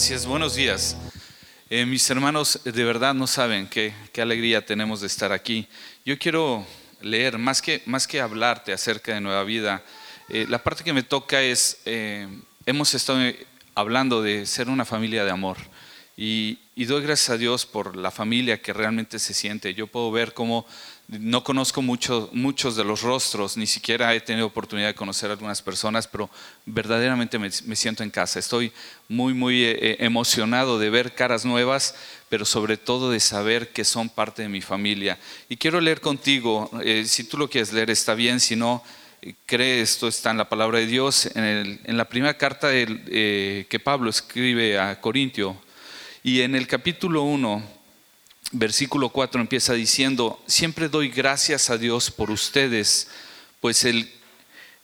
Gracias, buenos días. Eh, mis hermanos, de verdad no saben qué, alegría tenemos de estar aquí. Yo quiero leer, más que, más que hablarte acerca de Nueva Vida, eh, la parte que me toca es, eh, hemos estado hablando de ser una familia de amor. Y, doy gracias a Dios por la familia que realmente se siente. Yo puedo ver cómo no conozco mucho, muchos de los rostros, ni siquiera he tenido oportunidad de conocer a algunas personas, pero verdaderamente me, siento en casa. Estoy muy, muy eh, eh, emocionado de ver caras nuevas, pero sobre todo de saber que son parte de mi familia. Y quiero leer contigo, eh, si tú lo quieres leer está bien, si no, cree, esto está en la palabra de Dios, en, la primera carta que Pablo escribe a Corintio, y en el capítulo 1 versículo 4 empieza diciendo, siempre doy gracias a Dios por ustedes, pues él,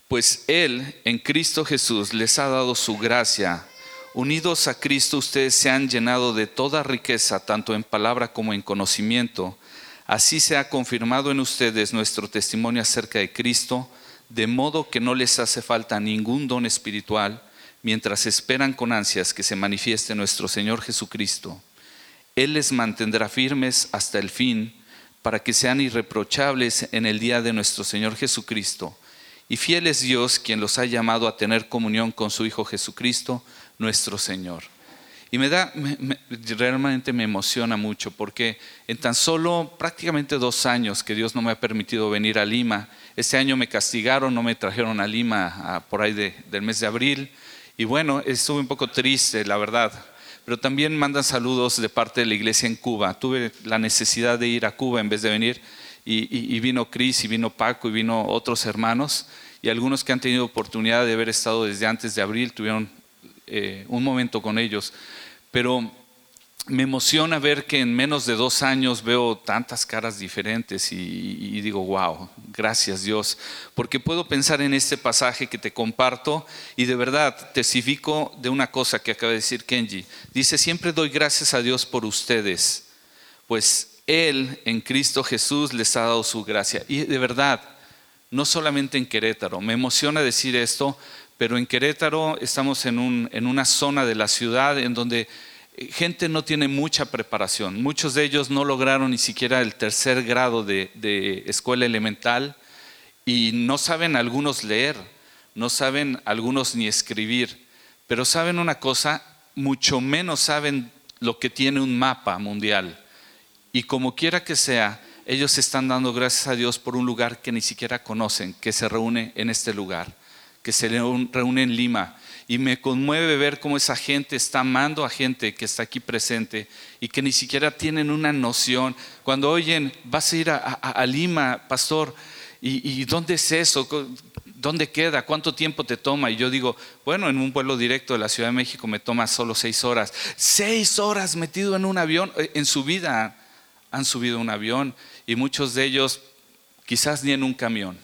pues él en Cristo Jesús les ha dado su gracia. Unidos a Cristo ustedes se han llenado de toda riqueza, tanto en palabra como en conocimiento. Así se ha confirmado en ustedes nuestro testimonio acerca de Cristo, de modo que no les hace falta ningún don espiritual, mientras esperan con ansias que se manifieste nuestro Señor Jesucristo él les mantendrá firmes hasta el fin, para que sean irreprochables en el día de nuestro Señor Jesucristo. Y fiel es Dios quien los ha llamado a tener comunión con su Hijo Jesucristo, nuestro Señor. Y me da, realmente me emociona mucho porque en tan solo prácticamente dos años que Dios no me ha permitido venir a Lima, este año me castigaron, no me trajeron a Lima por ahí del mes de abril. Y bueno, estuve un poco triste, la verdad, pero también mandan saludos de parte de la iglesia en Cuba. Tuve la necesidad de ir a Cuba en vez de venir y, vino Cris y vino Paco y vino otros hermanos y algunos que han tenido oportunidad de haber estado desde antes de abril tuvieron eh, un momento con ellos. Pero me emociona ver que en menos de dos años veo tantas caras diferentes y, digo, wow, gracias Dios, porque puedo pensar en este pasaje que te comparto y de verdad testifico de una cosa que acaba de decir Kenji. Dice, siempre doy gracias a Dios por ustedes, pues Él en Cristo Jesús les ha dado su gracia. Y de verdad, no solamente en Querétaro, me emociona decir esto, pero en Querétaro estamos en, un, en una zona de la ciudad en donde gente no tiene mucha preparación. Muchos de ellos no lograron ni siquiera el tercer grado de, escuela elemental y no saben algunos leer, no saben algunos ni escribir, pero saben una cosa, mucho menos saben lo que tiene un mapa mundial. Y como quiera que sea, ellos están dando gracias a Dios por un lugar que ni siquiera conocen, que se reúne en este lugar, que se reúne en Lima y me conmueve ver cómo esa gente está amando a gente que está aquí presente y que ni siquiera tienen una noción. Cuando oyen, vas a ir a, Lima, pastor, ¿y, dónde es eso? ¿Dónde queda? ¿Cuánto tiempo te toma? Y yo digo, bueno, en un vuelo directo de la Ciudad de México me toma solo seis horas. Seis horas metido en un avión. Eh, en su vida han subido un avión y muchos de ellos quizás ni en un camión.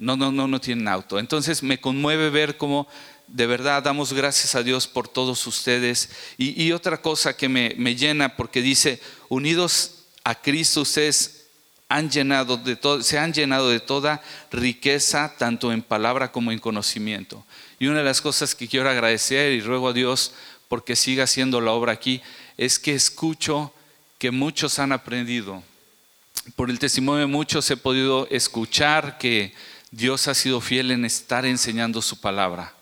No, no, no, no tienen auto. Entonces me conmueve ver cómo de verdad damos gracias a Dios por todos ustedes. Y, otra cosa que me, llena, porque dice, unidos a Cristo ustedes han llenado de todo, se han llenado de toda riqueza, tanto en palabra como en conocimiento. Y una de las cosas que quiero agradecer y ruego a Dios porque siga haciendo la obra aquí, es que escucho que muchos han aprendido. Por el testimonio de muchos he podido escuchar que Dios ha sido fiel en estar enseñando su palabra.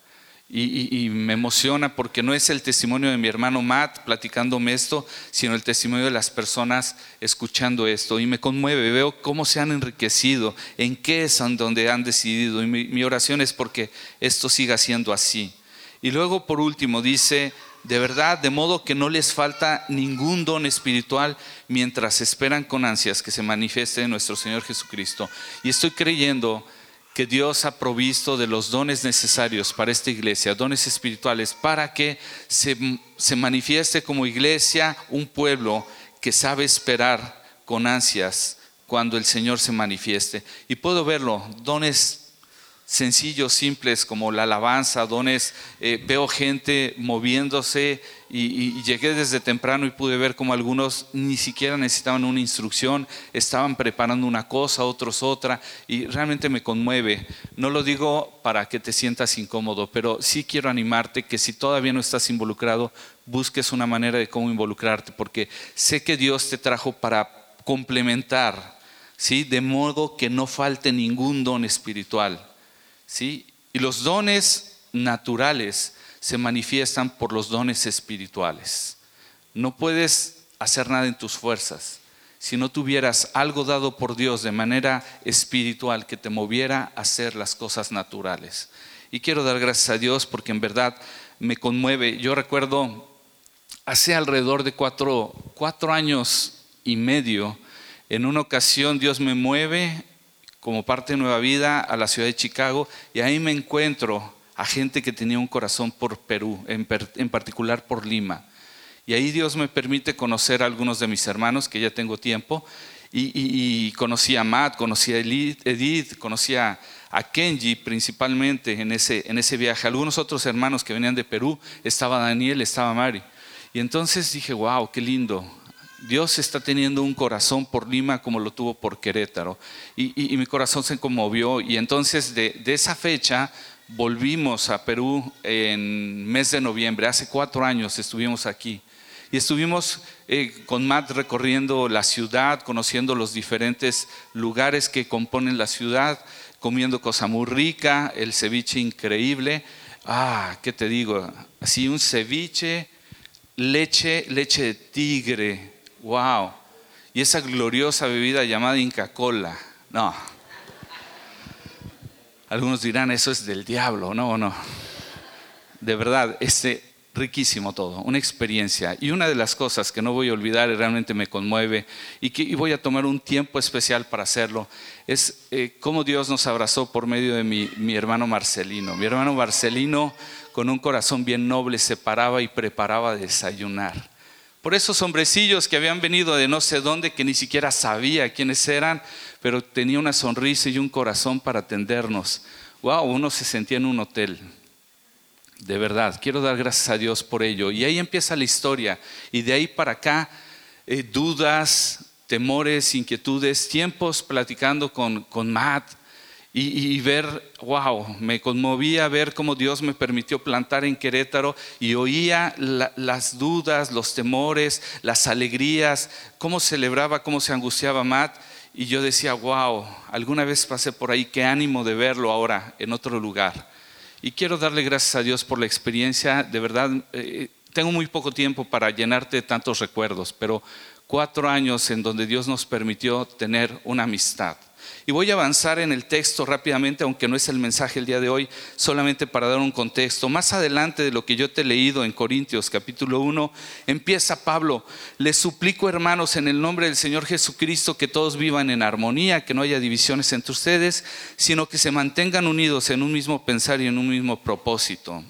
Y, me emociona porque no es el testimonio de mi hermano Matt platicándome esto, sino el testimonio de las personas escuchando esto. Y me conmueve, veo cómo se han enriquecido, en qué es donde han decidido. Y mi, mi oración es porque esto siga siendo así. Y luego, por último, dice, de verdad, de modo que no les falta ningún don espiritual mientras esperan con ansias que se manifieste nuestro Señor Jesucristo. Y estoy creyendo que Dios ha provisto de los dones necesarios para esta iglesia, dones espirituales, para que se, se manifieste como iglesia un pueblo que sabe esperar con ansias cuando el Señor se manifieste. Y puedo verlo, dones sencillos, simples, como la alabanza, dones. Eh, veo gente moviéndose y, llegué desde temprano y pude ver como algunos ni siquiera necesitaban una instrucción, estaban preparando una cosa, otros otra, y realmente me conmueve. No lo digo para que te sientas incómodo, pero sí quiero animarte que si todavía no estás involucrado, busques una manera de cómo involucrarte, porque sé que Dios te trajo para complementar, ¿sí? De modo que no falte ningún don espiritual. ¿Sí? Y los dones naturales se manifiestan por los dones espirituales. No puedes hacer nada en tus fuerzas. Si no tuvieras algo dado por Dios de manera espiritual que te moviera a hacer las cosas naturales. Y quiero dar gracias a Dios porque en verdad me conmueve. Yo recuerdo hace alrededor de cuatro, cuatro años y medio, en una ocasión Dios me mueve como parte de Nueva Vida a la ciudad de Chicago y ahí me encuentro a gente que tenía un corazón por Perú, en, particular por Lima. Y ahí Dios me permite conocer a algunos de mis hermanos, que ya tengo tiempo, y, conocí a Matt, conocí a Edith, conocí a, Kenji principalmente en ese, en ese viaje. Algunos otros hermanos que venían de Perú, estaba Daniel, estaba Mari. Y entonces dije, wow, qué lindo, Dios está teniendo un corazón por Lima como lo tuvo por Querétaro. Y, mi corazón se conmovió. Y entonces de, esa fecha volvimos a Perú en mes de noviembre. Hace cuatro años estuvimos aquí. Y estuvimos eh, con Matt recorriendo la ciudad, conociendo los diferentes lugares que componen la ciudad, comiendo cosa muy rica, el ceviche increíble. Ah, ¿qué te digo? Así un ceviche, leche, leche de tigre, Wow. Y esa gloriosa bebida llamada Inca Cola. No. Algunos dirán, eso es del diablo. No, no. De verdad, este riquísimo todo, una experiencia. Y una de las cosas que no voy a olvidar y realmente me conmueve y que voy a tomar un tiempo especial para hacerlo, es eh, cómo Dios nos abrazó por medio de mi, mi hermano Marcelino. Mi hermano Marcelino, con un corazón bien noble, se paraba y preparaba desayunar por esos hombrecillos que habían venido de no sé dónde, que ni siquiera sabía quiénes eran, pero tenía una sonrisa y un corazón para atendernos. Wow, uno se sentía en un hotel. De verdad, quiero dar gracias a Dios por ello. Y ahí empieza la historia. Y de ahí para acá, eh, dudas, temores, inquietudes, tiempos platicando con, con Matt, y, ver, wow, me conmovía ver cómo Dios me permitió plantar en Querétaro y oía las dudas, los temores, las alegrías, cómo celebraba, cómo se angustiaba Matt. Y yo decía, wow, alguna vez pasé por ahí, qué ánimo de verlo ahora en otro lugar. Y quiero darle gracias a Dios por la experiencia. De verdad, eh, tengo muy poco tiempo para llenarte de tantos recuerdos, pero cuatro años en donde Dios nos permitió tener una amistad y voy a avanzar en el texto rápidamente, aunque no es el mensaje el día de hoy, solamente para dar un contexto. Más adelante de lo que yo te he leído en Corintios capítulo 1, empieza Pablo, les suplico hermanos en el nombre del Señor Jesucristo que todos vivan en armonía, que no haya divisiones entre ustedes, sino que se mantengan unidos en un mismo pensar y en un mismo propósito.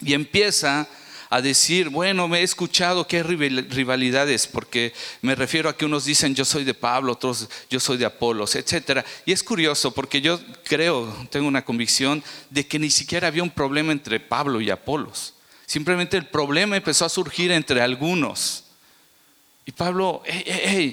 Y empieza a decir, bueno, me he escuchado que hay rivalidades, porque me refiero a que unos dicen yo soy de Pablo, otros yo soy de Apolos, etc. Y es curioso porque yo creo, tengo una convicción de que ni siquiera había un problema entre Pablo y Apolos. Simplemente el problema empezó a surgir entre algunos. Y Pablo,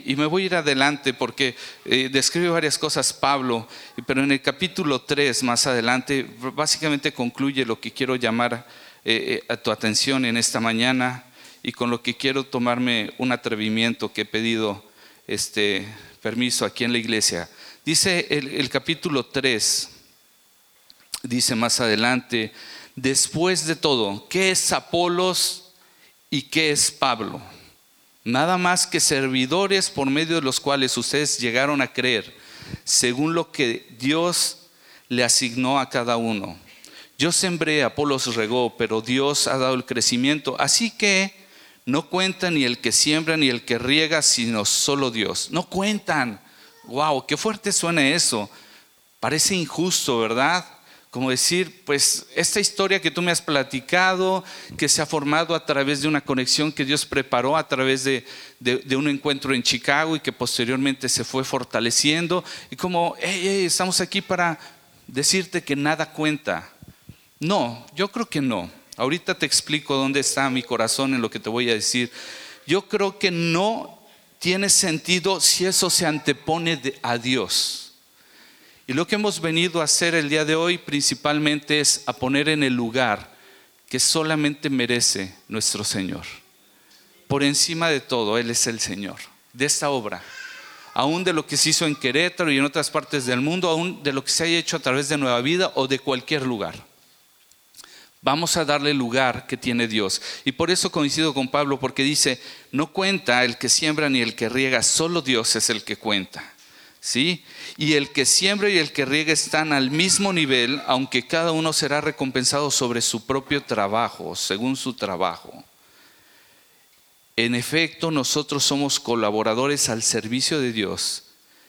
y me voy a ir adelante porque eh, describe varias cosas Pablo, pero en el capítulo 3 más adelante básicamente concluye lo que quiero llamar eh, eh, a tu atención en esta mañana y con lo que quiero tomarme un atrevimiento que he pedido este permiso aquí en la iglesia. Dice el, el capítulo 3, dice más adelante, después de todo, ¿qué es Apolos y qué es Pablo? Nada más que servidores por medio de los cuales ustedes llegaron a creer, según lo que Dios le asignó a cada uno. Yo sembré, Apolos regó, pero Dios ha dado el crecimiento. Así que no cuentan ni el que siembra ni el que riega, sino solo Dios. No cuentan. Wow, qué fuerte suena eso. Parece injusto, ¿verdad? Como decir, pues esta historia que tú me has platicado, que se ha formado a través de una conexión que Dios preparó a través de, un encuentro en Chicago y que posteriormente se fue fortaleciendo. Y como, hey, hey, estamos aquí para decirte que nada cuenta. No, yo creo que no. Ahorita te explico dónde está mi corazón en lo que te voy a decir. Yo creo que no tiene sentido si eso se antepone a Dios. Y lo que hemos venido a hacer el día de hoy principalmente es a poner en el lugar que solamente merece nuestro Señor. Por encima de todo, Él es el Señor de esta obra aún de lo que se hizo en Querétaro y en otras partes del mundo, aún de lo que se haya hecho a través de Nueva Vida o de cualquier lugar. Vamos a darle lugar que tiene Dios. Y por eso coincido con Pablo, porque dice, no cuenta el que siembra ni el que riega, solo Dios es el que cuenta. ¿Sí? Y el que siembra y el que riega están al mismo nivel, aunque cada uno será recompensado sobre su propio trabajo, según su trabajo. En efecto, nosotros somos colaboradores al servicio de Dios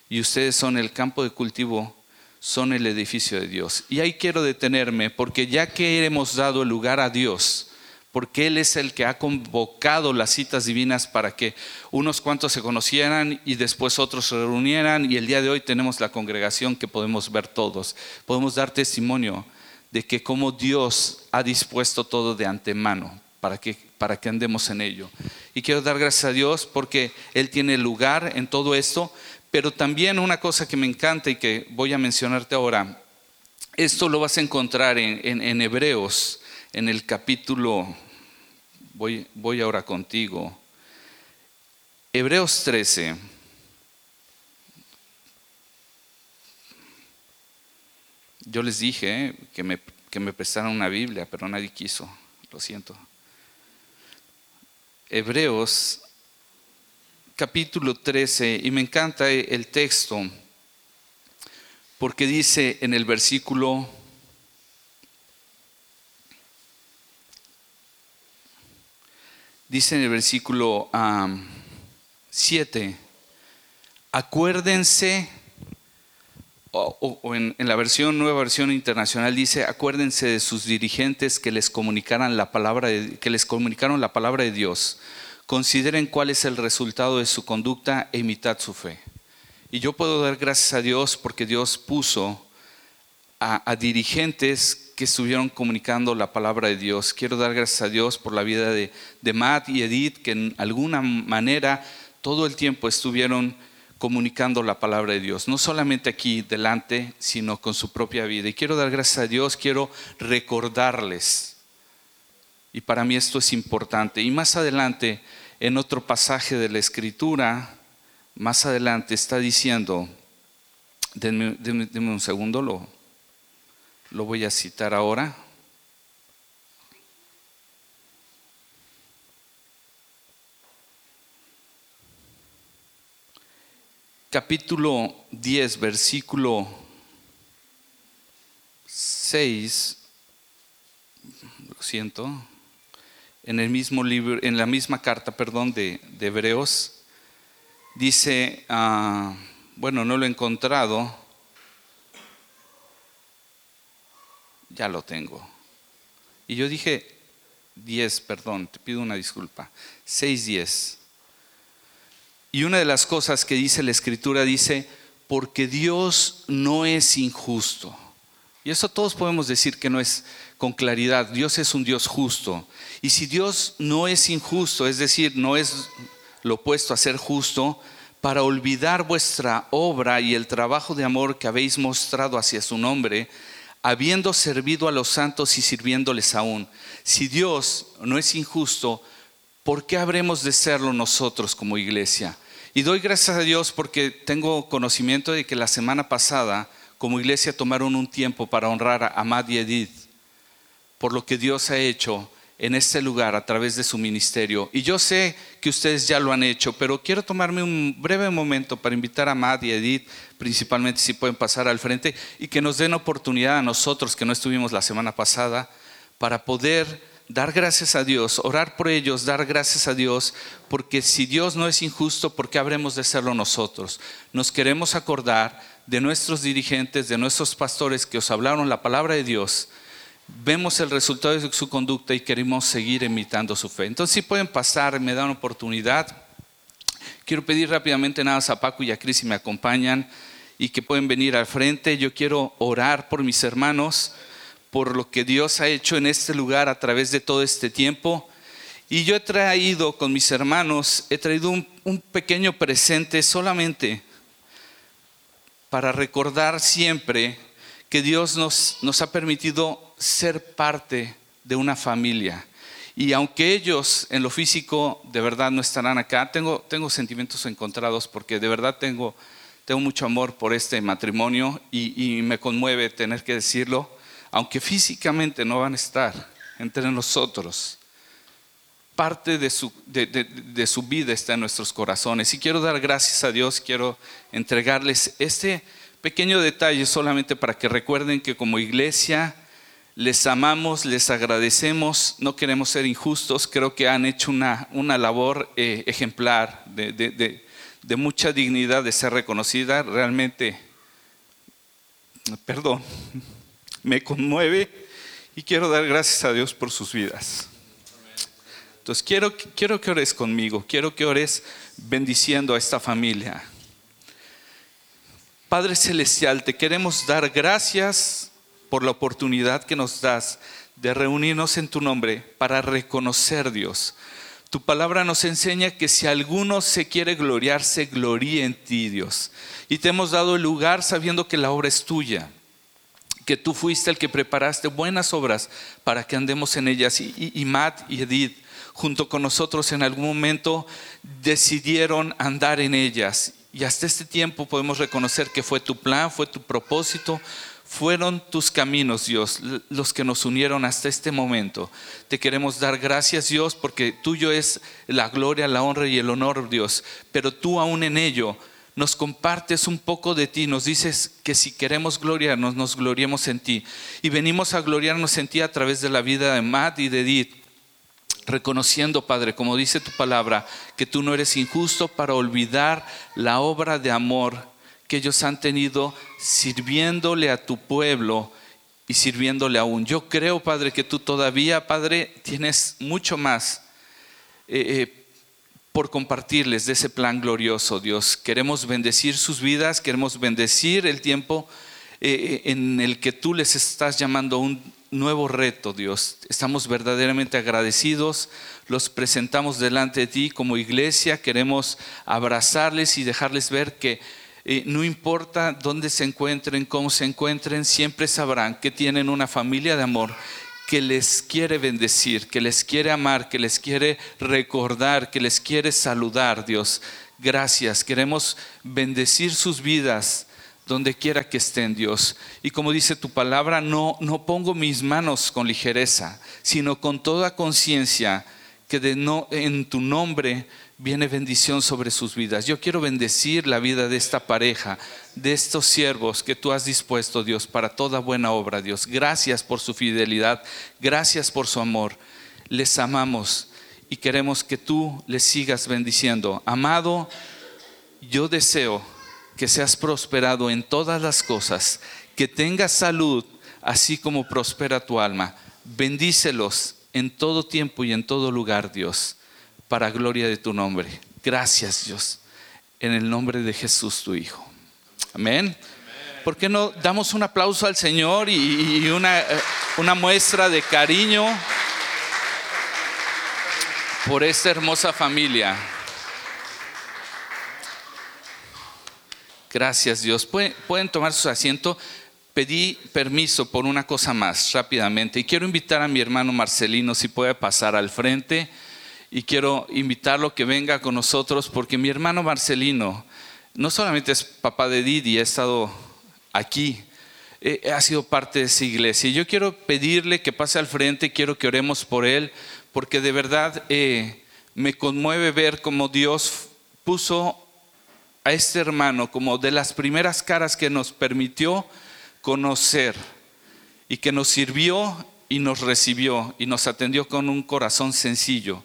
y ustedes son el campo de cultivo, son el edificio de Dios. Y ahí quiero detenerme porque ya que hemos dado lugar a Dios, porque Él es el que ha convocado las citas divinas para que unos cuantos se conocieran y después otros se reunieran y el día de hoy tenemos la congregación que podemos ver todos. Podemos dar testimonio de que como Dios ha dispuesto todo de antemano para que, para que andemos en ello. Y quiero dar gracias a Dios porque Él tiene lugar en todo esto, pero también una cosa que me encanta y que voy a mencionarte ahora, esto lo vas a encontrar en, Hebreos, en el capítulo, voy, voy ahora contigo, Hebreos 13. Yo les dije eh, que me, que me prestaran una Biblia, pero nadie quiso, lo siento. Hebreos capítulo 13 y me encanta el texto porque dice en el versículo dice en el versículo 7 acuérdense o, en, la versión nueva versión internacional dice acuérdense de sus dirigentes que les comunicaran la palabra que les comunicaron la palabra de Dios consideren cuál es el resultado de su conducta e imitad su fe y yo puedo dar gracias a Dios porque Dios puso a, dirigentes que estuvieron comunicando la palabra de Dios. Quiero dar gracias a Dios por la vida de, de Matt y Edith, que en alguna manera todo el tiempo estuvieron comunicando la palabra de Dios, no solamente aquí delante, sino con su propia vida. Y quiero dar gracias a Dios, quiero recordarles. Y para mí esto es importante. Y más adelante, en otro pasaje de la escritura, más adelante está diciendo, denme, un segundo, lo, lo voy a citar ahora. capítulo 10, versículo 6, lo siento, en el mismo libro, en la misma carta, perdón, de, Hebreos, dice, ah, bueno, no lo he encontrado, ya lo tengo. Y yo dije 10, perdón, te pido una disculpa, 6, 10. Y una de las cosas que dice la escritura dice, porque Dios no es injusto. Y eso todos podemos decir que no es con claridad. Dios es un Dios justo. Y si Dios no es injusto, es decir, no es lo opuesto a ser justo, para olvidar vuestra obra y el trabajo de amor que habéis mostrado hacia su nombre, habiendo servido a los santos y sirviéndoles aún. Si Dios no es injusto, ¿por qué habremos de serlo nosotros como iglesia? Y doy gracias a Dios porque tengo conocimiento de que la semana pasada como iglesia tomaron un tiempo para honrar a Amad y Edith por lo que Dios ha hecho en este lugar a través de su ministerio. Y yo sé que ustedes ya lo han hecho, pero quiero tomarme un breve momento para invitar a Amad y Edith, principalmente si pueden pasar al frente, y que nos den oportunidad a nosotros que no estuvimos la semana pasada, para poder dar gracias a Dios, orar por ellos, dar gracias a Dios, porque si Dios no es injusto, ¿por qué habremos de serlo nosotros? Nos queremos acordar de nuestros dirigentes, de nuestros pastores que os hablaron la palabra de Dios. Vemos el resultado de su conducta y queremos seguir imitando su fe. Entonces, si pueden pasar, me dan oportunidad. Quiero pedir rápidamente nada a Paco y a Cris si me acompañan. y que pueden venir al frente. Yo quiero orar por mis hermanos, por lo que Dios ha hecho en este lugar a través de todo este tiempo. Y yo he traído con mis hermanos, he traído un, un pequeño presente solamente para recordar siempre que Dios nos, nos ha permitido ser parte de una familia. Y aunque ellos en lo físico de verdad no estarán acá, tengo, tengo sentimientos encontrados porque de verdad tengo tengo mucho amor por este matrimonio y, me conmueve tener que decirlo, aunque físicamente no van a estar entre nosotros. Parte de su, de su vida está en nuestros corazones. Y quiero dar gracias a Dios, quiero entregarles este pequeño detalle solamente para que recuerden que como iglesia les amamos, les agradecemos, no queremos ser injustos, creo que han hecho una, una labor eh, ejemplar de, de mucha dignidad de ser reconocida, realmente, perdón, me conmueve y quiero dar gracias a Dios por sus vidas. Quiero, quiero que ores conmigo, quiero que ores bendiciendo a esta familia. Padre Celestial, te queremos dar gracias por la oportunidad que nos das de reunirnos en tu nombre para reconocer, Dios, tu palabra nos enseña que si alguno se quiere gloriar, se gloríe en ti, Dios. Y te hemos dado el lugar sabiendo que la obra es tuya, que tú fuiste el que preparaste buenas obras para que andemos en ellas. Y, Matt y Edith, junto con nosotros, en algún momento decidieron andar en ellas. Y hasta este tiempo podemos reconocer que fue tu plan, fue tu propósito, fueron tus caminos, Dios, los que nos unieron hasta este momento. Te queremos dar gracias, Dios, porque tuyo es la gloria, la honra y el honor, Dios. Pero tú aún en ello nos compartes un poco de ti, nos dices que si queremos gloriarnos, nos gloriemos en ti. Y venimos a gloriarnos en ti a través de la vida de Matt y de Edith, reconociendo, Padre, como dice tu palabra, que tú no eres injusto para olvidar la obra de amor que ellos han tenido sirviéndole a tu pueblo y sirviéndole aún. Yo creo, Padre, que tú todavía, Padre, tienes mucho más eh, eh, por compartirles de ese plan glorioso, Dios. Queremos bendecir sus vidas, queremos bendecir el tiempo eh, en el que tú les estás llamando un nuevo reto, Dios. Estamos verdaderamente agradecidos, los presentamos delante de ti como iglesia, queremos abrazarles y dejarles ver que no importa dónde se encuentren, cómo se encuentren, siempre sabrán que tienen una familia de amor que les quiere bendecir, que les quiere amar, que les quiere recordar, que les quiere saludar, Dios. Gracias. Queremos bendecir sus vidas donde quiera que estén, Dios. Y como dice tu palabra, no, no pongo mis manos con ligereza, sino con toda conciencia que de no, en tu nombre viene bendición sobre sus vidas. Yo quiero bendecir la vida de esta pareja, de estos siervos que tú has dispuesto, Dios, para toda buena obra, Dios. Gracias por su fidelidad, gracias por su amor. Les amamos y queremos que tú les sigas bendiciendo. Amado, yo deseo que seas prosperado en todas las cosas, que tengas salud, así como prospera tu alma. Bendícelos en todo tiempo y en todo lugar, Dios para gloria de tu nombre. Gracias Dios, en el nombre de Jesús tu Hijo. Amén. ¿Por qué no damos un aplauso al Señor y, una, eh, una muestra de cariño por esta hermosa familia? Gracias Dios. ¿Pueden, tomar su asiento. Pedí permiso por una cosa más rápidamente y quiero invitar a mi hermano Marcelino si puede pasar al frente y quiero invitarlo que venga con nosotros porque mi hermano Marcelino no solamente es papá de Didi, ha estado aquí, eh, ha sido parte de esa iglesia. Y yo quiero pedirle que pase al frente, quiero que oremos por él, porque de verdad eh, me conmueve ver cómo Dios puso a este hermano como de las primeras caras que nos permitió conocer y que nos sirvió y nos recibió y nos atendió con un corazón sencillo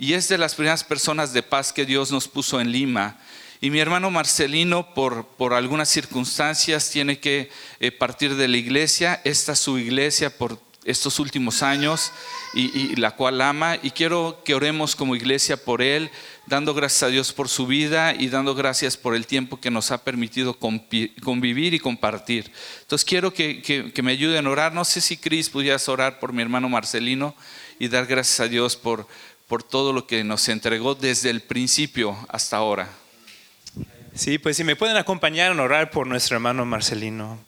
y es de las primeras personas de paz que Dios nos puso en Lima. Y mi hermano Marcelino, por, por algunas circunstancias, tiene que eh, partir de la iglesia. Esta su iglesia, por estos últimos años y, la cual ama. Y quiero que oremos como iglesia por él, dando gracias a Dios por su vida y dando gracias por el tiempo que nos ha permitido convivir y compartir. Entonces quiero que, me ayuden a orar. No sé si Cris pudieras orar por mi hermano Marcelino y dar gracias a Dios por, por todo lo que nos entregó desde el principio hasta ahora. Sí, pues si me pueden acompañar en orar por nuestro hermano Marcelino.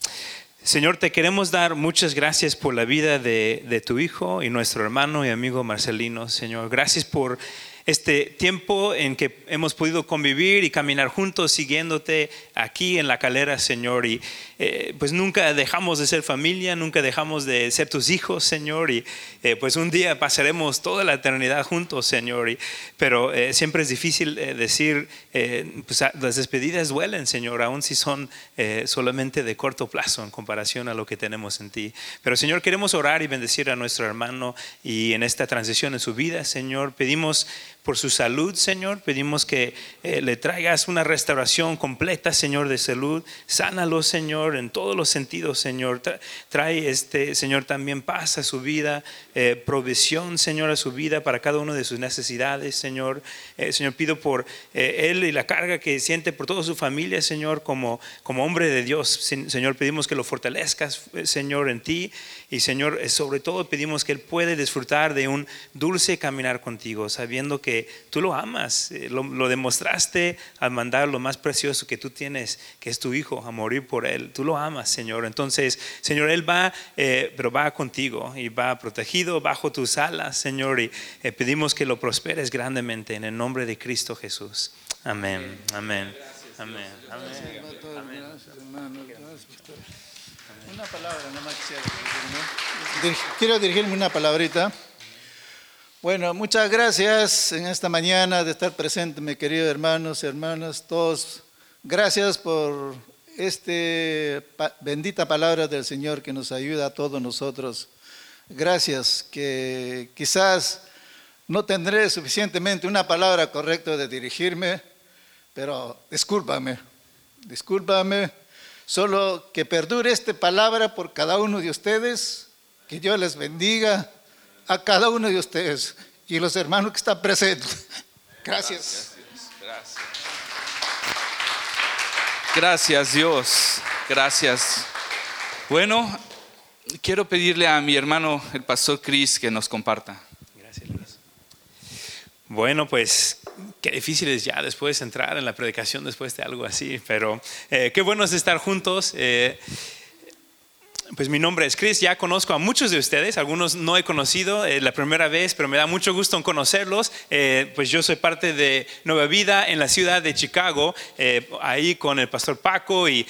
Señor, te queremos dar muchas gracias por la vida de, de tu hijo y nuestro hermano y amigo Marcelino, Señor. Gracias por este tiempo en que hemos podido convivir y caminar juntos siguiéndote aquí en la calera, Señor. Y eh, pues nunca dejamos de ser familia, nunca dejamos de ser tus hijos, Señor. Y eh, pues un día pasaremos toda la eternidad juntos, Señor. Y, pero eh, siempre es difícil decir, pues las despedidas duelen, Señor, aun si son solamente de corto plazo en comparación a lo que tenemos en ti. Pero, Señor, queremos orar y bendecir a nuestro hermano y en esta transición en su vida, Señor, pedimos por su salud, Señor. Pedimos que eh, le traigas una restauración completa, Señor, de salud. Sánalo, Señor, en todos los sentidos, Señor. Trae, este, Señor, también paz a su vida, eh, provisión, Señor, a su vida para cada una de sus necesidades, Señor. Eh, Señor, pido por él y la carga que siente por toda su familia, Señor, como, como hombre de Dios. Señor, pedimos que lo fortalezcas, Señor, en ti. Y, Señor, sobre todo pedimos que él puede disfrutar de un dulce caminar contigo, sabiendo que tú lo amas, eh, lo, demostraste al mandar lo más precioso que tú tienes, que es tu hijo, a morir por él. Tú lo amas, Señor. Entonces, Señor, él va, eh, pero va contigo y va protegido bajo tus alas, Señor. Y eh, pedimos que lo prosperes grandemente en el nombre de Cristo Jesús. Amén. Amén. Amén. Amén. Una palabra, Quiero dirigirme una palabrita. Bueno, muchas gracias en esta mañana de estar presente, mis queridos hermanos y hermanas, todos. Gracias por esta bendita palabra del Señor que nos ayuda a todos nosotros. Gracias, que quizás no tendré suficientemente una palabra correcta de dirigirme, pero discúlpame, discúlpame, solo que perdure esta palabra por cada uno de ustedes, que Dios les bendiga a cada uno de ustedes y los hermanos que están presentes. Gracias. Gracias, gracias. Dios. Gracias. Bueno, quiero pedirle a mi hermano, el pastor Cris, que nos comparta. Gracias, Luis. Bueno, pues qué difícil es ya después entrar en la predicación después de algo así, pero eh, qué bueno es estar juntos. Eh, pues mi nombre es Chris, ya conozco a muchos de ustedes, algunos no he conocido eh, la primera vez, pero me da mucho gusto en conocerlos. Eh, pues yo soy parte de Nueva Vida en la ciudad de Chicago, eh, ahí con el pastor Paco y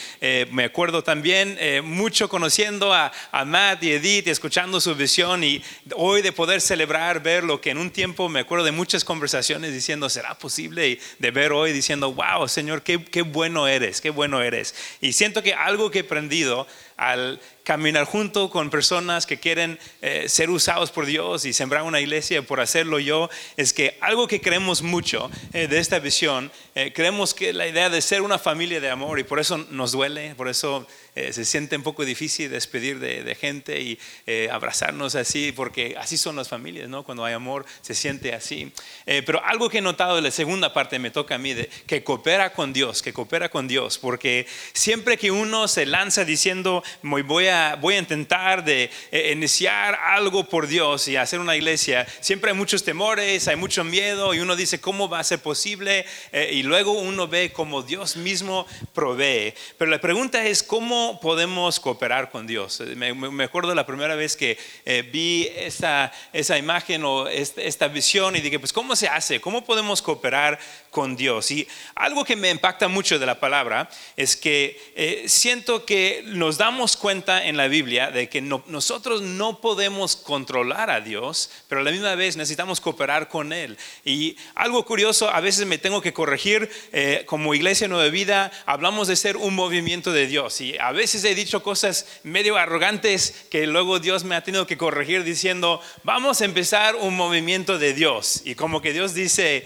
me acuerdo también mucho conociendo a, a, Matt y Edith escuchando su visión y hoy de poder celebrar, ver lo que en un tiempo me acuerdo de muchas conversaciones diciendo, ¿será posible? Y de ver hoy diciendo, wow, Señor, qué, qué bueno eres, qué bueno eres. Y siento que algo que he aprendido al caminar junto con personas que quieren eh, ser usados por Dios y sembrar una iglesia por hacerlo yo, es que algo que creemos mucho eh, de esta visión, eh, creemos que la idea de ser una familia de amor y por eso nos duele, por eso eh, se siente un poco difícil despedir de, gente y eh, abrazarnos así, porque así son las familias, ¿no? Cuando hay amor se siente así. Eh, pero algo que he notado de la segunda parte me toca a mí, de, que coopera con Dios, que coopera con Dios, porque siempre que uno se lanza diciendo, voy a, voy a intentar de iniciar algo por Dios y hacer una iglesia, siempre hay muchos temores, hay mucho miedo y uno dice, ¿cómo va a ser posible? y luego uno ve cómo Dios mismo provee. Pero la pregunta es, ¿cómo podemos cooperar con Dios? Eh, me, acuerdo la primera vez que eh, vi esa, esa imagen o esta, visión y dije, pues ¿cómo se hace? ¿Cómo podemos cooperar con Dios? Y algo que me impacta mucho de la palabra es que eh, siento que nos damos cuenta en la Biblia de que nosotros no podemos controlar a Dios, pero a la misma vez necesitamos cooperar con Él. Y algo curioso, a veces me tengo que corregir, como Iglesia Nueva Vida, hablamos de ser un movimiento de Dios y a veces he dicho cosas medio arrogantes que luego Dios me ha tenido que corregir diciendo, vamos a empezar un movimiento de Dios. Y como que Dios dice,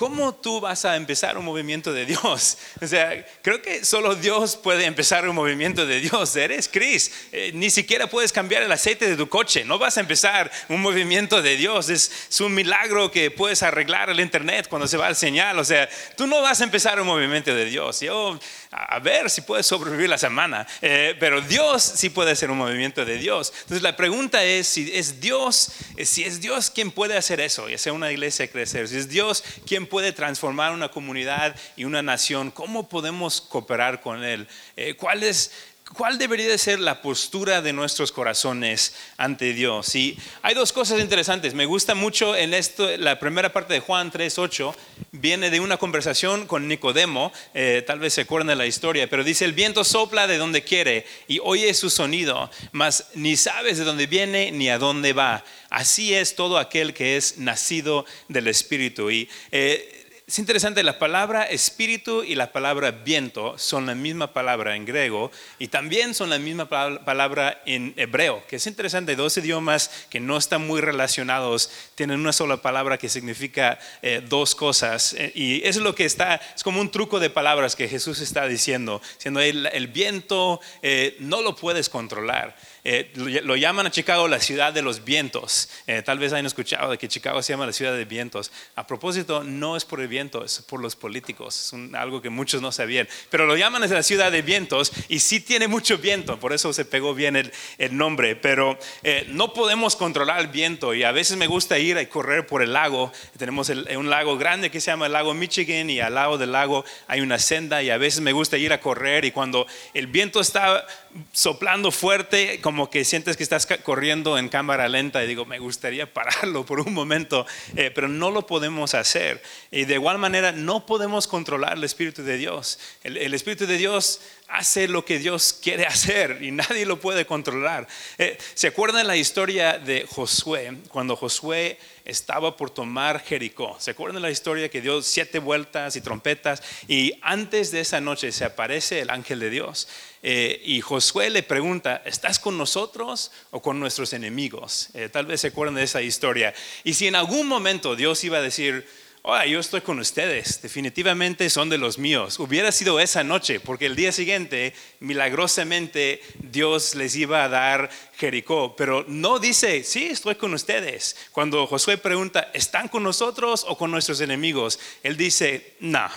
¿cómo tú vas a empezar un movimiento de Dios? O sea, creo que solo Dios puede empezar un movimiento de Dios. Eres Cris, eh, ni siquiera puedes cambiar el aceite de tu coche, no vas a empezar un movimiento de Dios. Es, es un milagro que puedes arreglar el internet cuando se va el señal. O sea, tú no vas a empezar un movimiento de Dios. Yo, a ver si puedes sobrevivir la semana, eh, pero Dios sí puede hacer un movimiento de Dios. Entonces la pregunta es si es Dios, eh, si es Dios quien puede hacer eso y hacer una iglesia crecer, si es Dios quien puede transformar una comunidad y una nación, ¿cómo podemos cooperar con Él? Eh, ¿Cuál es ¿Cuál debería de ser la postura de nuestros corazones ante Dios? Y hay dos cosas interesantes. Me gusta mucho en esto, la primera parte de Juan 3.8 viene de una conversación con Nicodemo, eh, tal vez se acuerdan de la historia, pero dice, el viento sopla de donde quiere y oye su sonido, mas ni sabes de dónde viene ni a dónde va. Así es todo aquel que es nacido del Espíritu. Y eh, es interesante, la palabra espíritu y la palabra viento son la misma palabra en griego y también son la misma palabra en hebreo, que es interesante, dos idiomas que no están muy relacionados tienen una sola palabra que significa eh, dos cosas eh, y es lo que está, es como un truco de palabras que Jesús está diciendo, siendo el, viento eh, no lo puedes controlar. Eh, lo, llaman a Chicago la ciudad de los vientos. Eh, tal vez hayan escuchado de que Chicago se llama la ciudad de vientos. A propósito, no es por el viento, es por los políticos. Es algo que muchos no sabían. Pero lo llaman la ciudad de vientos y sí tiene mucho viento, por eso se pegó bien el, nombre. Pero eh, no podemos controlar el viento y a veces me gusta ir a correr por el lago. Tenemos un lago grande que se llama el lago Michigan y al lado del lago hay una senda y a veces me gusta ir a correr y cuando el viento está soplando fuerte, como que sientes que estás corriendo en cámara lenta y digo, me gustaría pararlo por un momento, eh, pero no lo podemos hacer. Y de igual manera, no podemos controlar el Espíritu de Dios. el Espíritu de Dios hace lo que Dios quiere hacer y nadie lo puede controlar. Eh, ¿Se acuerdan la historia de Josué? Cuando Josué estaba por tomar Jericó. ¿Se acuerdan la historia que dio siete vueltas y trompetas? Y antes de esa noche se aparece el ángel de Dios. Eh, y Josué le pregunta, ¿estás con nosotros o con nuestros enemigos? Eh, tal vez se acuerdan de esa historia. Y si en algún momento Dios iba a decir, Hola, yo estoy con ustedes, definitivamente son de los míos. Hubiera sido esa noche, porque el día siguiente, milagrosamente, Dios les iba a dar Jericó, pero no dice, sí, estoy con ustedes. Cuando Josué pregunta, ¿están con nosotros o con nuestros enemigos? Él dice, no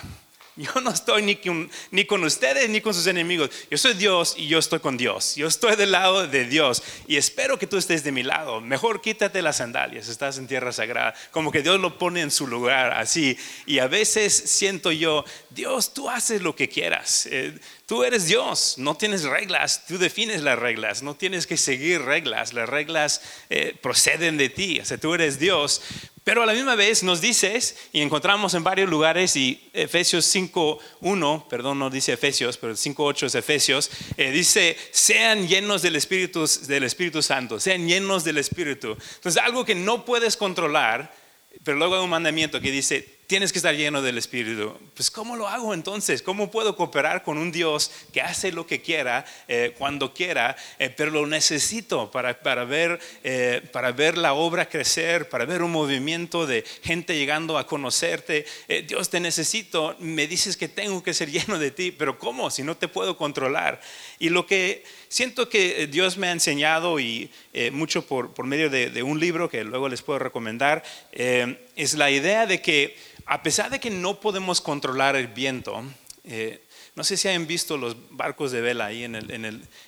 yo no estoy ni con, ustedes ni con sus enemigos. Yo soy Dios y yo estoy con Dios. Yo estoy del lado de Dios y espero que tú estés de mi lado. Mejor quítate las sandalias, estás en tierra sagrada. Como que Dios lo pone en su lugar así. Y a veces siento yo, Dios, tú haces lo que quieras. Eh, tú eres Dios, no tienes reglas, tú defines las reglas, no tienes que seguir reglas, las reglas eh, proceden de ti, o sea, tú eres Dios, pero a la misma vez nos dices, y encontramos en varios lugares, y Efesios 5.1, perdón, no dice Efesios, pero 5.8 es Efesios, eh, dice, sean llenos del Espíritu, del Espíritu Santo, sean llenos del Espíritu. Entonces, algo que no puedes controlar, pero luego hay un mandamiento que dice, tienes que estar lleno del Espíritu. Pues ¿cómo lo hago entonces? ¿Cómo puedo cooperar con un Dios que hace lo que quiera, eh, cuando quiera, eh, pero lo necesito para, para ver, eh, para ver la obra crecer, para ver un movimiento de gente llegando a conocerte? Dios, te necesito, me dices que tengo que ser lleno de ti, pero ¿cómo? Si no te puedo controlar. Y lo que siento que Dios me ha enseñado y mucho por, por medio de, de, un libro que luego les puedo recomendar, es la idea de que a pesar de que no podemos controlar el viento, eh, no sé si han visto los barcos de vela ahí en el,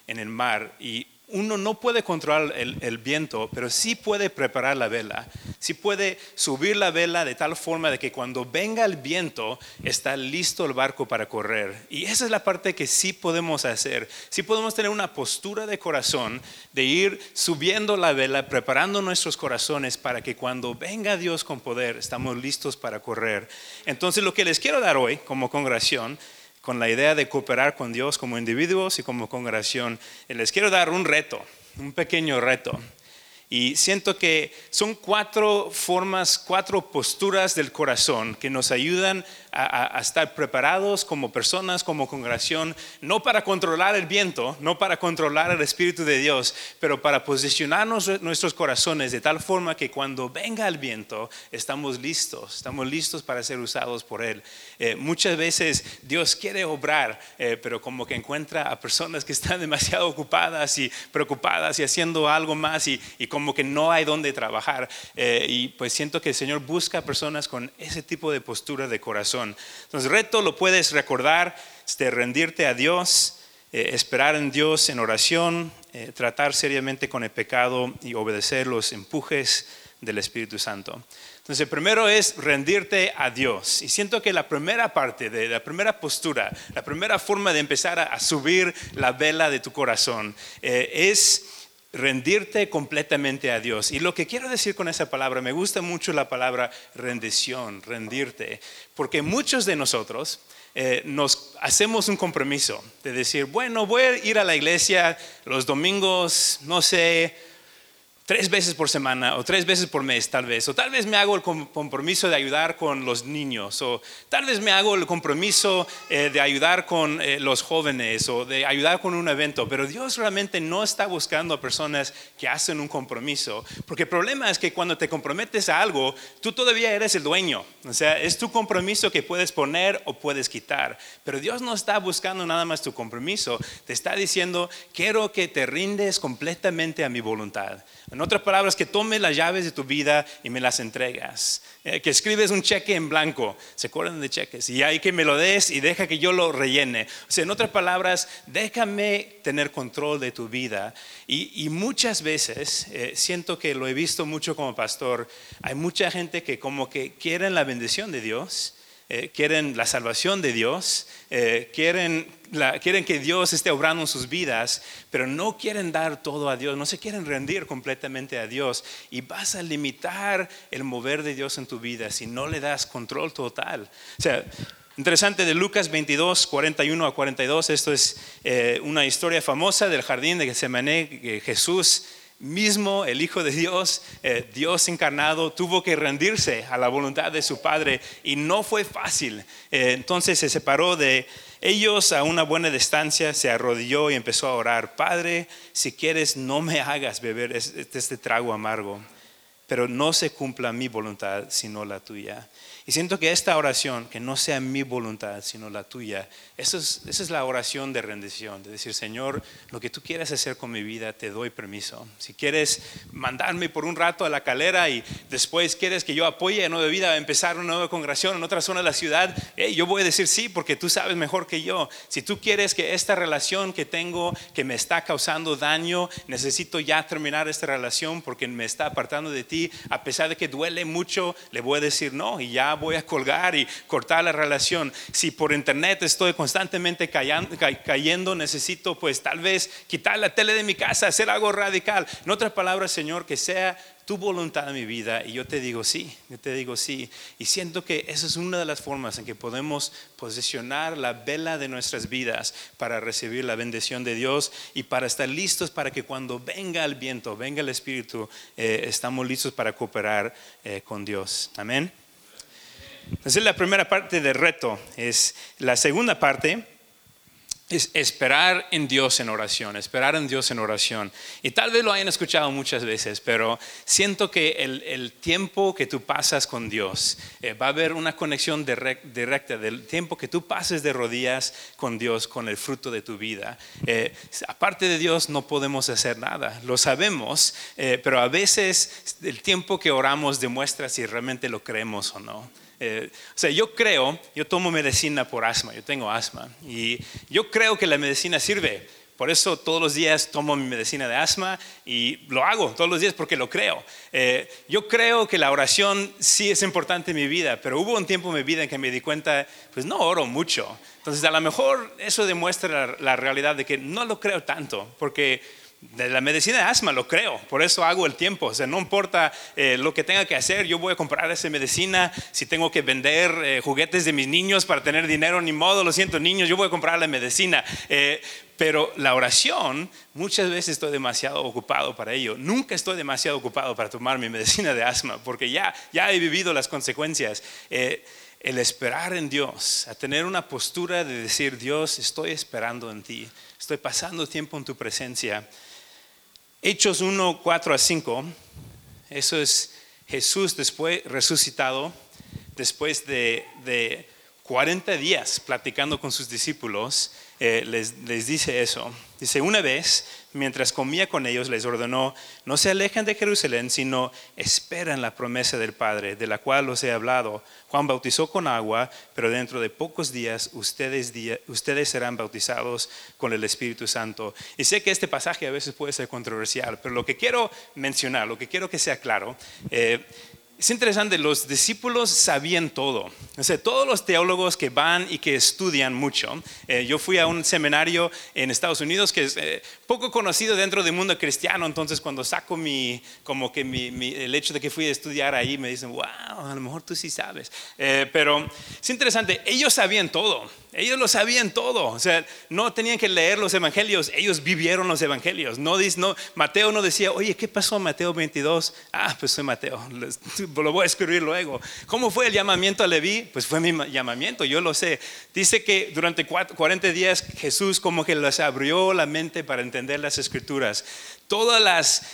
en el mar y uno no puede controlar el, viento, pero sí puede preparar la vela, sí puede subir la vela de tal forma de que cuando venga el viento está listo el barco para correr. Y esa es la parte que sí podemos hacer. Sí podemos tener una postura de corazón de ir subiendo la vela, preparando nuestros corazones para que cuando venga Dios con poder estamos listos para correr. Entonces lo que les quiero dar hoy como congregación con la idea de cooperar con Dios como individuos y como congregación, les quiero dar un reto, un pequeño reto. Y siento que son cuatro formas, cuatro posturas del corazón que nos ayudan a, estar preparados como personas, como congregación, no para controlar el viento, no para controlar el Espíritu de Dios, pero para posicionarnos nuestros corazones de tal forma que cuando venga el viento estamos listos, estamos listos para ser usados por Él. Eh, muchas veces Dios quiere obrar, eh, pero como que encuentra a personas que están demasiado ocupadas y preocupadas y haciendo algo más y, como que no hay donde trabajar. Eh, y pues siento que el Señor busca personas con ese tipo de postura de corazón entonces, reto lo puedes recordar, este, rendirte a Dios, esperar en Dios en oración, tratar seriamente con el pecado y obedecer los empujes del Espíritu Santo. Entonces, primero es rendirte a Dios. Y siento que la primera parte, de la primera postura, la primera forma de empezar a, subir la vela de tu corazón eh, es rendirte completamente a Dios. Y lo que quiero decir con esa palabra, me gusta mucho la palabra rendición, rendirte, porque muchos de nosotros eh, nos hacemos un compromiso de decir, bueno, voy a ir a la iglesia los domingos, no sé, tres veces por semana o tres veces por mes tal vez, o tal vez me hago el compromiso de ayudar con los niños, o tal vez me hago el compromiso eh, de ayudar con eh, los jóvenes o de ayudar con un evento, pero Dios realmente no está buscando a personas que hacen un compromiso, porque el problema es que cuando te comprometes a algo, tú todavía eres el dueño, o sea, es tu compromiso que puedes poner o puedes quitar, pero Dios no está buscando nada más tu compromiso, te está diciendo, quiero que te rindes completamente a mi voluntad. En otras palabras, que tomes las llaves de tu vida y me las entregas. Eh, que escribes un cheque en blanco. ¿Se acuerdan de cheques? Y hay que me lo des y deja que yo lo rellene. O sea, en otras palabras, déjame tener control de tu vida. Y, muchas veces, eh, siento que lo he visto mucho como pastor, hay mucha gente que como que quieren la bendición de Dios eh, quieren la salvación de Dios, eh, quieren, quieren que Dios esté obrando en sus vidas, pero no quieren dar todo a Dios, no se quieren rendir completamente a Dios. Y vas a limitar el mover de Dios en tu vida si no le das control total. O sea, Interesante de Lucas 22, 41 a 42, esto es eh, una historia famosa del jardín de Getsemaní, que Jesús mismo el Hijo de Dios, eh, Dios encarnado, tuvo que rendirse a la voluntad de su Padre y no fue fácil. Eh, entonces se separó de ellos a una buena distancia, se arrodilló y empezó a orar, Padre, si quieres no me hagas beber este, este trago amargo, pero no se cumpla mi voluntad sino la tuya. Y siento que esta oración, que no sea mi voluntad, sino la tuya, esa es, esa es, la oración de rendición, de decir, Señor, lo que tú quieras hacer con mi vida, te doy permiso. Si quieres mandarme por un rato a la calera y después quieres que yo apoye a Nueva Vida a empezar una nueva congregación en otra zona de la ciudad, yo voy a decir sí, porque tú sabes mejor que yo. Si tú quieres que esta relación que tengo, que me está causando daño, necesito ya terminar esta relación porque me está apartando de ti, a pesar de que duele mucho, le voy a decir no y ya voy a colgar y cortar la relación. Si por internet estoy constantemente cayendo, necesito pues tal vez quitar la tele de mi casa, hacer algo radical. En otras palabras, Señor, que sea tu voluntad en mi vida y yo te digo sí, yo te digo sí. Y siento que esa es una de las formas en que podemos posicionar la vela de nuestras vidas para recibir la bendición de Dios y para estar listos para que cuando venga el viento, venga el Espíritu, eh, estamos listos para cooperar eh, con Dios. Amén. Esa es la primera parte del reto. Es la segunda parte es esperar en Dios en oración, esperar en Dios en oración. Y tal vez lo hayan escuchado muchas veces, pero siento que el, tiempo que tú pasas con Dios, eh, va a haber una conexión directa del tiempo que tú pases de rodillas con Dios, con el fruto de tu vida. Eh, aparte de Dios no podemos hacer nada, lo sabemos, eh, pero a veces el tiempo que oramos demuestra si realmente lo creemos o no. Eh, o sea, yo creo, yo tomo medicina por asma, yo tengo asma, y yo creo que la medicina sirve. Por eso todos los días tomo mi medicina de asma y lo hago todos los días porque lo creo. Eh, yo creo que la oración sí es importante en mi vida, pero hubo un tiempo en mi vida en que me di cuenta, pues no oro mucho. Entonces a lo mejor eso demuestra la, la realidad de que no lo creo tanto, porque de la medicina de asma, lo creo, por eso hago el tiempo, o sea, no importa eh, lo que tenga que hacer, yo voy a comprar esa medicina, si tengo que vender eh, juguetes de mis niños para tener dinero, ni modo, lo siento niños, yo voy a comprar la medicina. Eh, pero la oración, muchas veces estoy demasiado ocupado para ello. Nunca estoy demasiado ocupado para tomar mi medicina de asma, porque ya, ya he vivido las consecuencias. el esperar en Dios, a tener una postura de decir, Dios, estoy esperando en ti, estoy pasando tiempo en tu presencia Hechos 1, 4 a 5, eso es Jesús después resucitado, después de, de 40 días platicando con sus discípulos, eh, les, les, dice eso. Dice, una vez, mientras comía con ellos, les ordenó, no se alejen de Jerusalén, sino esperan la promesa del Padre, de la cual os he hablado. Juan bautizó con agua, pero dentro de pocos días ustedes, ustedes serán bautizados con el Espíritu Santo. Y sé que este pasaje a veces puede ser controversial, pero lo que quiero mencionar, lo que quiero que sea claro, eh, es interesante, los discípulos sabían todo. O sea, todos los teólogos que van y que estudian mucho. Eh, yo fui a un seminario en Estados Unidos que es eh, poco conocido dentro del mundo cristiano, entonces cuando saco mi, como que mi, el hecho de que fui a estudiar ahí, me dicen, wow, a lo mejor tú sí sabes. Eh, pero es interesante, ellos sabían todo. Ellos lo sabían todo, o sea, no tenían que leer los evangelios, ellos vivieron los evangelios. No, no, Mateo no decía, oye, ¿qué pasó Mateo 22? Ah, pues soy Mateo, lo voy a escribir luego. ¿Cómo fue el llamamiento a Leví? Pues fue mi llamamiento, yo lo sé. Dice que durante 40 días Jesús como que les abrió la mente para entender las escrituras todos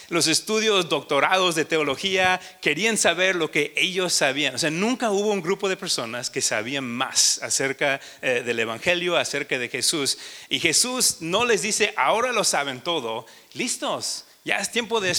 los estudios, doctorados de teología querían saber lo que ellos sabían. O sea, nunca hubo un grupo de personas que sabían más acerca eh, del Evangelio, acerca de Jesús. Y Jesús no les dice, ahora lo saben todo, listos, ya es tiempo de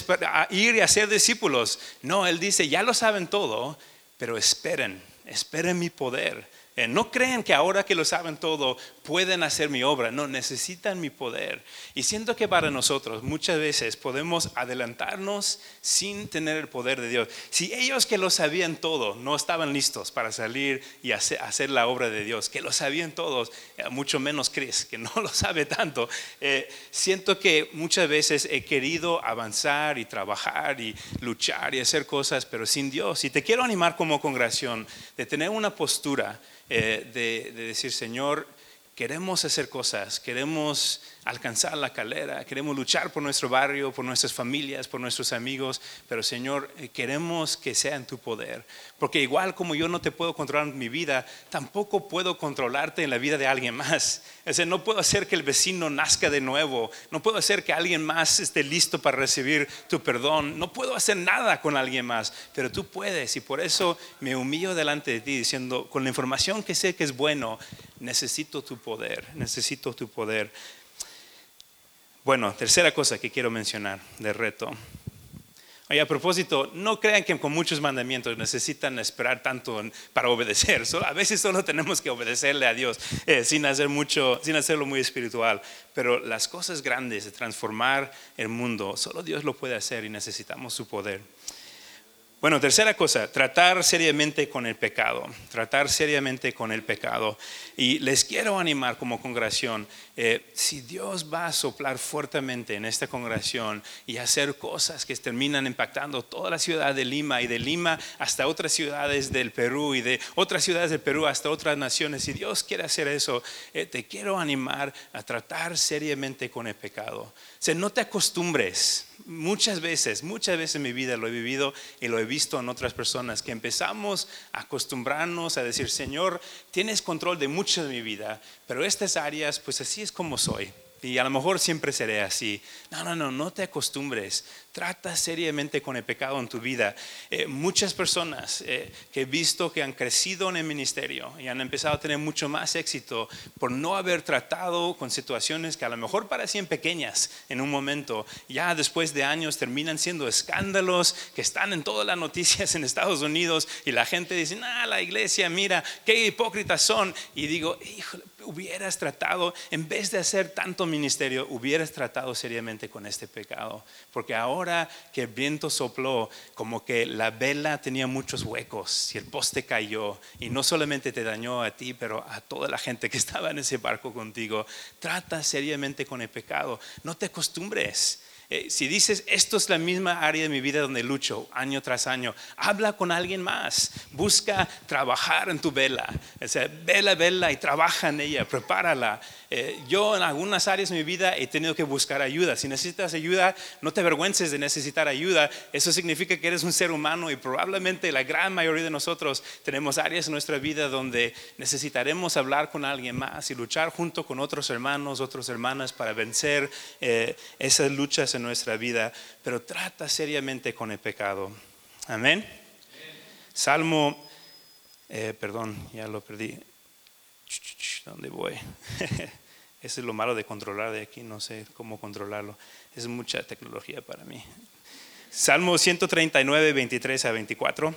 ir y hacer discípulos. No, Él dice, ya lo saben todo, pero esperen, esperen mi poder. Eh, no creen que ahora que lo saben todo pueden hacer mi obra, no, necesitan mi poder. Y siento que para nosotros muchas veces podemos adelantarnos sin tener el poder de Dios. Si ellos que lo sabían todo no estaban listos para salir y hacer, la obra de Dios, que lo sabían todos, eh, mucho menos Chris, que no lo sabe tanto, eh, siento que muchas veces he querido avanzar y trabajar y luchar y hacer cosas, pero sin Dios. Y te quiero animar como congregación de tener una postura eh, de, de decir, Señor, queremos hacer cosas, queremos alcanzar la calera, queremos luchar por nuestro barrio, por nuestras familias, por nuestros amigos, pero Señor, eh, queremos que sea en tu poder, porque igual como yo no te puedo controlar en mi vida, tampoco puedo controlarte en la vida de alguien más. O no puedo hacer que el vecino nazca de nuevo, no puedo hacer que alguien más esté listo para recibir tu perdón, no puedo hacer nada con alguien más, pero tú puedes. Y por eso me humillo delante de ti diciendo, con la información que sé que es bueno, necesito tu poder, necesito tu poder. Bueno, tercera cosa que quiero mencionar de reto. Oye, a propósito, no crean que con muchos mandamientos necesitan esperar tanto para obedecer. a veces solo tenemos que obedecerle a Dios eh, sin hacer mucho, sin hacerlo muy espiritual. Pero las cosas grandes de transformar el mundo, solo Dios lo puede hacer y necesitamos su poder. Bueno, tercera cosa, tratar seriamente con el pecado, tratar seriamente con el pecado. Y les quiero animar como congregación, eh, si Dios va a soplar fuertemente en esta congregación y hacer cosas que terminan impactando toda la ciudad de Lima y de Lima hasta otras ciudades del Perú y de otras ciudades del Perú hasta otras naciones, si Dios quiere hacer eso, eh, te quiero animar a tratar seriamente con el pecado. O sea, no te acostumbres muchas veces, muchas veces en mi vida lo he vivido y lo he visto en otras personas, que empezamos a acostumbrarnos a decir, Señor, tienes control de mucho de mi vida, pero estas áreas, pues así es como soy y a lo mejor siempre seré así. No, no, no, no te acostumbres. Trata seriamente con el pecado en tu vida. Eh, muchas personas eh, que he visto que han crecido en el ministerio y han empezado a tener mucho más éxito por no haber tratado con situaciones que a lo mejor parecían pequeñas en un momento, ya después de años terminan siendo escándalos que están en todas las noticias en Estados Unidos y la gente dice, ah, la iglesia, mira, qué hipócritas son. Y digo, híjole, hubieras tratado, en vez de hacer tanto ministerio, hubieras tratado seriamente con este pecado. Porque ahora que el viento sopló, como que la vela tenía muchos huecos y el poste cayó y no solamente te dañó a ti, pero a toda la gente que estaba en ese barco contigo, trata seriamente con el pecado. No te acostumbres. Eh, si dices, esto es la misma área de mi vida donde lucho año tras año, habla con alguien más. Busca trabajar en tu vela. O sea, vela, vela y trabaja en ella, prepárala. Eh, yo en algunas áreas de mi vida he tenido que buscar ayuda. Si necesitas ayuda, no te avergüences de necesitar ayuda. Eso significa que eres un ser humano y probablemente la gran mayoría de nosotros tenemos áreas en nuestra vida donde necesitaremos hablar con alguien más y luchar junto con otros hermanos, otras hermanas para vencer eh, esas luchas en nuestra vida. Pero trata seriamente con el pecado. Amén. Salmo, eh, perdón, ya lo perdí. ¿Dónde voy? Eso es lo malo de controlar de aquí, no sé cómo controlarlo. Es mucha tecnología para mí. Salmo 139, 23 a 24.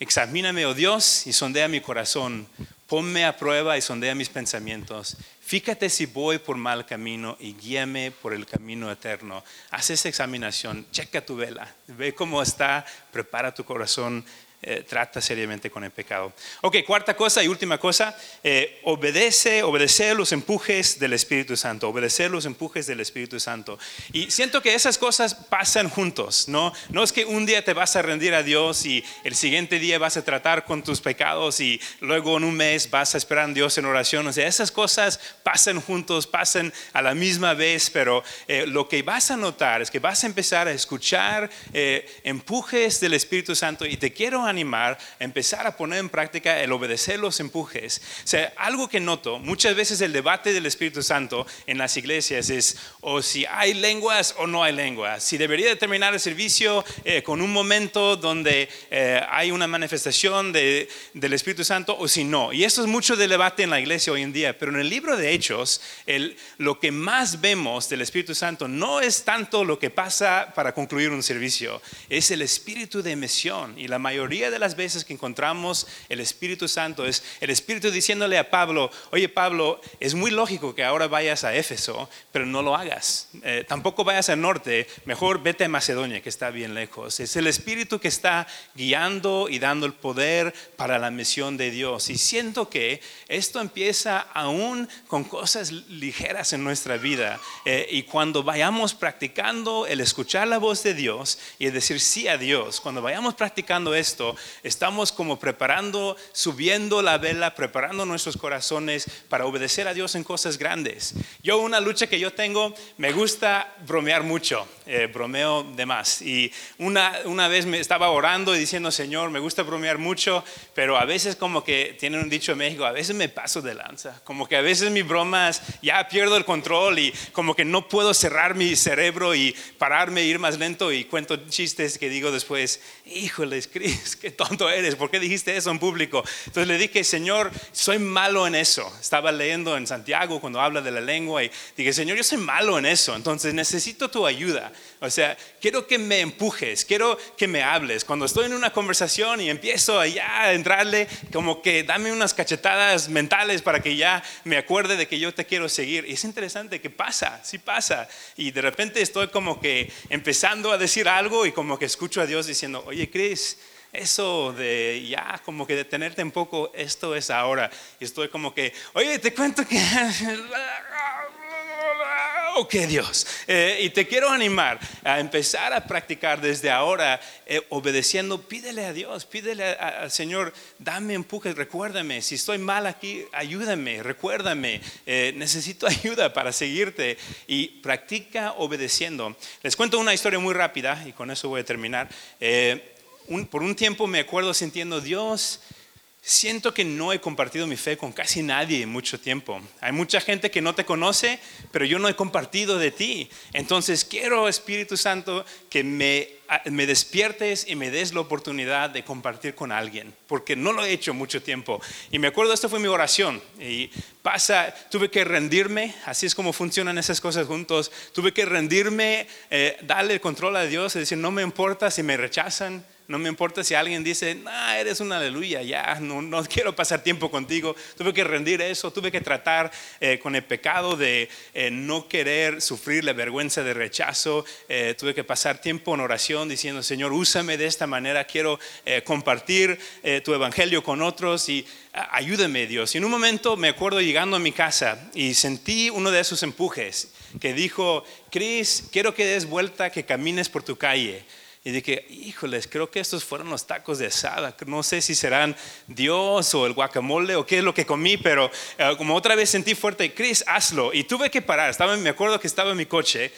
Examíname, oh Dios, y sondea mi corazón. Ponme a prueba y sondea mis pensamientos. Fíjate si voy por mal camino y guíame por el camino eterno. Haz esa examinación, checa tu vela, ve cómo está, prepara tu corazón eh, trata seriamente con el pecado. Ok, cuarta cosa y última cosa, eh, obedece, obedecer los empujes del Espíritu Santo, obedecer los empujes del Espíritu Santo. Y siento que esas cosas pasan juntos, ¿no? No es que un día te vas a rendir a Dios y el siguiente día vas a tratar con tus pecados y luego en un mes vas a esperar a Dios en oración. O sea, esas cosas pasan juntos, pasan a la misma vez, pero eh, lo que vas a notar es que vas a empezar a escuchar empujes del Espíritu Santo y te quiero animar empezar a poner en práctica el obedecer los empujes. O sea, algo que noto, muchas veces el debate del Espíritu Santo en las iglesias es o si hay lenguas o no hay lenguas, si debería terminar el servicio eh, con un momento donde eh, hay una manifestación de, del Espíritu Santo o si no. Y eso es mucho de debate en la iglesia hoy en día, pero en el libro de Hechos, el, lo que más vemos del Espíritu Santo no es tanto lo que pasa para concluir un servicio, es el espíritu de emisión y la mayoría de las veces que encontramos el Espíritu Santo es el Espíritu diciéndole a Pablo, oye Pablo, es muy lógico que ahora vayas a Éfeso, pero no lo hagas. Eh, tampoco vayas al norte, mejor vete a Macedonia, que está bien lejos. Es el Espíritu que está guiando y dando el poder para la misión de Dios. Y siento que esto empieza aún con cosas ligeras en nuestra vida. Eh, y cuando vayamos practicando el escuchar la voz de Dios y el decir sí a Dios, cuando vayamos practicando esto, estamos como preparando, subiendo la vela, preparando nuestros corazones para obedecer a Dios en cosas grandes. Yo una lucha que yo tengo, me gusta bromear mucho, eh, bromeo de más. Y una, una vez me estaba orando y diciendo, Señor, me gusta bromear mucho, pero a veces como que tienen un dicho en México, a veces me paso de lanza, como que a veces mis bromas ya pierdo el control y como que no puedo cerrar mi cerebro y pararme, ir más lento y cuento chistes que digo después, híjoles, Cris, qué tonto eres, ¿por qué dijiste eso en público? Entonces le dije, Señor, soy malo en eso. Estaba leyendo en Santiago cuando habla de la lengua y dije, Señor, yo soy malo en eso, entonces necesito tu ayuda. O sea, quiero que me empujes, quiero que me hables. Cuando estoy en una conversación y empiezo allá a entrarle, como que dame unas cachetadas mentales para que ya me acuerde de que yo te quiero seguir. Y es interesante que pasa, sí pasa. Y de repente estoy como que empezando a decir algo y como que escucho a Dios diciendo, oye, Cris, eso de ya como que detenerte un poco, esto es ahora. Y estoy como que, oye, te cuento que... ok Dios. Eh, y te quiero animar a empezar a practicar desde ahora, eh, obedeciendo, pídele a Dios, pídele al Señor, dame empuje, recuérdame, si estoy mal aquí, ayúdame, recuérdame, eh, necesito ayuda para seguirte y practica obedeciendo. Les cuento una historia muy rápida y con eso voy a terminar por un tiempo me acuerdo sintiendo, Dios, siento que no he compartido mi fe con casi nadie en mucho tiempo. Hay mucha gente que no te conoce, pero yo no he compartido de ti. Entonces quiero, Espíritu Santo, que me, me despiertes y me des la oportunidad de compartir con alguien, porque no lo he hecho mucho tiempo. Y me acuerdo, esto fue mi oración. Y pasa, tuve que rendirme, así es como funcionan esas cosas juntos. Tuve que rendirme, eh, darle el control a Dios y decir, no me importa si me rechazan no me importa si alguien dice, nah, eres una aleluya, ya, no, quiero pasar tiempo contigo. Tuve que rendir eso, tuve que tratar eh, con el pecado de eh, no querer sufrir la vergüenza de rechazo. Eh, tuve que pasar tiempo en oración diciendo, Señor, úsame de esta manera, quiero compartir tu evangelio con otros y ayúdame Dios. Y en un momento me acuerdo llegando a mi casa y sentí uno de esos empujes que dijo, Cris, quiero que des vuelta, que camines por tu calle. Y dije, híjoles, creo que estos fueron los tacos de asada. No sé si serán Dios o el guacamole o qué es lo que comí, pero eh, como otra vez sentí fuerte, Chris, hazlo. Y tuve que parar. Estaba, me acuerdo que estaba en mi coche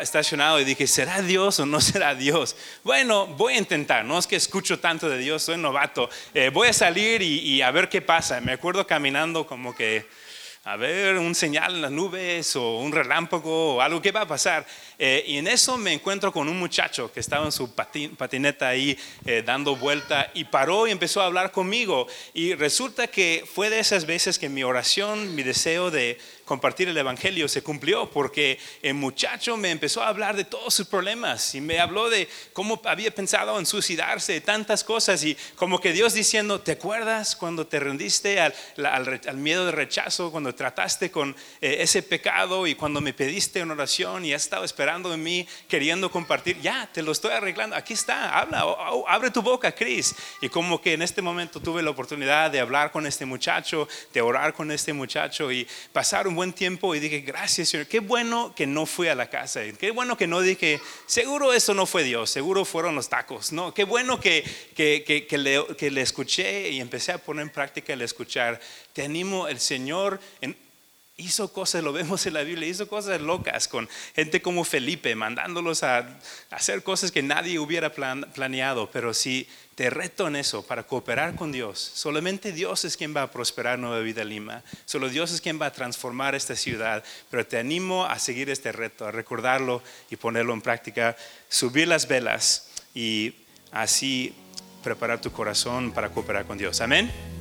estacionado y dije, ¿será Dios o no será Dios? Bueno, voy a intentar. No es que escucho tanto de Dios, soy novato. Eh, voy a salir y a ver qué pasa. Me acuerdo caminando como que a ver un señal en las nubes o un relámpago o algo que va a pasar. Eh, y en eso me encuentro con un muchacho que estaba en su patineta ahí eh, dando vuelta y paró y empezó a hablar conmigo. Y resulta que fue de esas veces que mi oración, mi deseo de compartir el Evangelio se cumplió porque el muchacho me empezó a hablar de todos sus problemas y me habló de cómo había pensado en suicidarse, de tantas cosas y como que Dios diciendo, ¿te acuerdas cuando te rendiste al, miedo de rechazo, cuando trataste con eh, ese pecado y cuando me pediste una oración y has estado esperando en mí, queriendo compartir? Ya, te lo estoy arreglando, aquí está, habla, abre tu boca, Cris. Y como que en este momento tuve la oportunidad de hablar con este muchacho, de orar con este muchacho y pasar un buen tiempo y dije, gracias Señor, qué bueno que no fui a la casa, qué bueno que no dije, seguro eso no fue Dios, seguro fueron los tacos, no, qué bueno que, que, que, que le escuché y empecé a poner en práctica el escuchar. Te animo, el Señor hizo cosas, lo vemos en la Biblia, hizo cosas locas con gente como Felipe, mandándolos a hacer cosas que nadie hubiera planeado, pero si te reto en eso, para cooperar con Dios. Solamente Dios es quien va a prosperar Nueva Vida Lima. Solo Dios es quien va a transformar esta ciudad. Pero te animo a seguir este reto, a recordarlo y ponerlo en práctica. Subir las velas y así preparar tu corazón para cooperar con Dios. Amén.